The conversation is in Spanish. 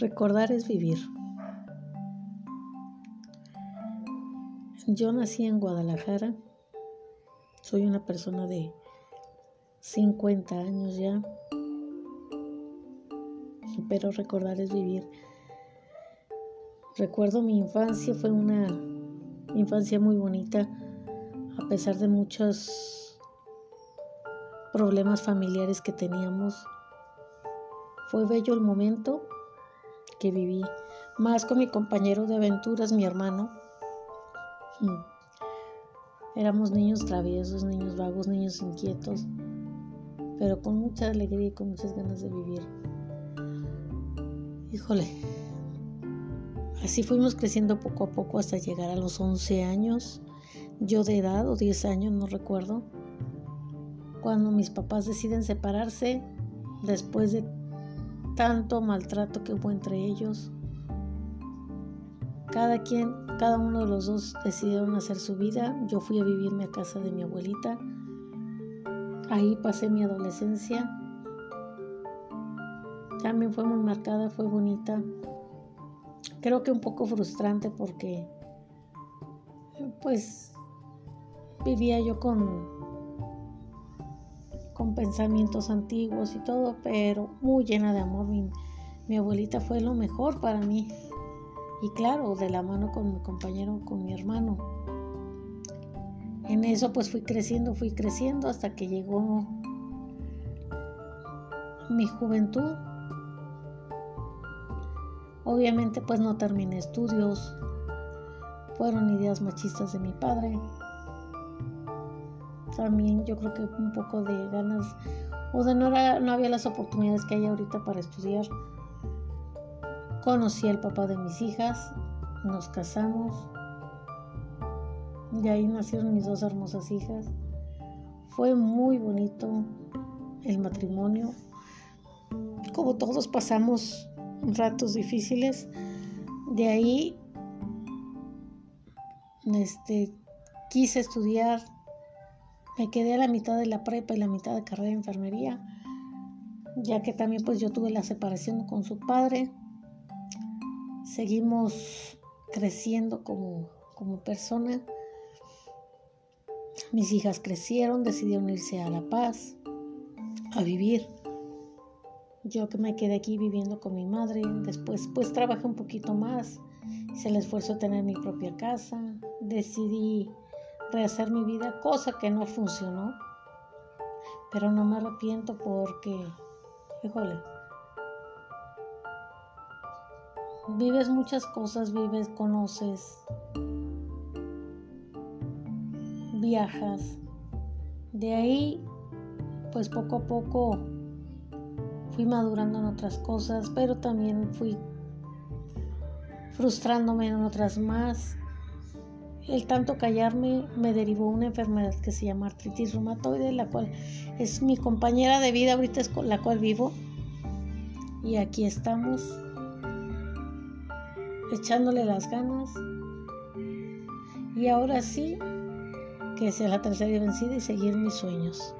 Recordar es vivir. Yo nací en Guadalajara. Soy una persona de 50 años ya. Pero recordar es vivir. Recuerdo mi infancia, fue una infancia muy bonita, a pesar de muchos problemas familiares que teníamos. Fue bello el momento que viví, más con mi compañero de aventuras, mi hermano. Mm. Éramos niños traviesos, niños vagos, niños inquietos, pero con mucha alegría y con muchas ganas de vivir. Híjole, así fuimos creciendo poco a poco hasta llegar a los 11 años, yo de edad o 10 años, no recuerdo, cuando mis papás deciden separarse después de tanto maltrato que hubo entre ellos. Cada quien, cada uno de los dos decidieron hacer su vida. Yo fui a vivirme a casa de mi abuelita. Ahí pasé mi adolescencia. También fue muy marcada, fue bonita. Creo que un poco frustrante porque pues vivía yo con pensamientos antiguos y todo, pero muy llena de amor. Mi, abuelita fue lo mejor para mí. Y claro, de la mano con mi compañero, con mi hermano. En eso pues fui creciendo, fui creciendo hasta que llegó mi juventud. Obviamente pues no terminé estudios. Fueron ideas machistas de mi padre también yo creo que un poco de ganas o de no, no había las oportunidades que hay ahorita para estudiar. Conocí al papá de mis hijas, nos casamos y ahí nacieron mis dos hermosas hijas. Fue muy bonito el matrimonio. Como todos pasamos ratos difíciles, de ahí este, quise estudiar me quedé a la mitad de la prepa y la mitad de carrera de enfermería, ya que también pues yo tuve la separación con su padre. Seguimos creciendo como, como persona. Mis hijas crecieron, decidieron irse a La Paz a vivir. Yo que me quedé aquí viviendo con mi madre, después pues trabajé un poquito más, hice el esfuerzo de tener mi propia casa, decidí rehacer mi vida, cosa que no funcionó. Pero no me arrepiento porque, híjole, vives muchas cosas, vives, conoces, viajas. De ahí, pues poco a poco fui madurando en otras cosas, pero también fui frustrándome en otras más el tanto callarme me derivó una enfermedad que se llama artritis reumatoide, la cual es mi compañera de vida, ahorita es con la cual vivo. Y aquí estamos, echándole las ganas. Y ahora sí, que sea la tercera vencida y seguir mis sueños.